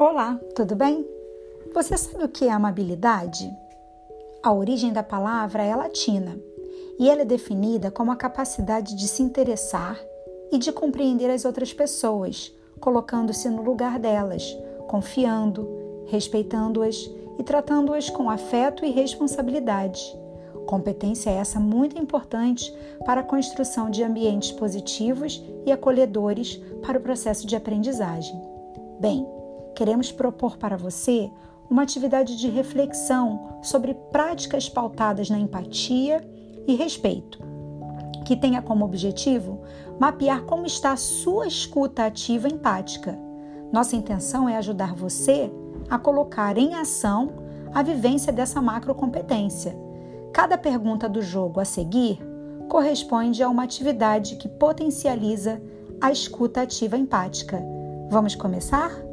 Olá, tudo bem? Você sabe o que é amabilidade? A origem da palavra é latina e ela é definida como a capacidade de se interessar e de compreender as outras pessoas, colocando-se no lugar delas, confiando, respeitando-as e tratando-as com afeto e responsabilidade. Competência essa muito importante para a construção de ambientes positivos e acolhedores para o processo de aprendizagem. Bem, queremos propor para você uma atividade de reflexão sobre práticas pautadas na empatia e respeito, que tenha como objetivo mapear como está a sua escuta ativa empática. Nossa intenção é ajudar você a colocar em ação a vivência dessa macrocompetência. Cada pergunta do jogo a seguir corresponde a uma atividade que potencializa a escuta ativa empática. Vamos começar?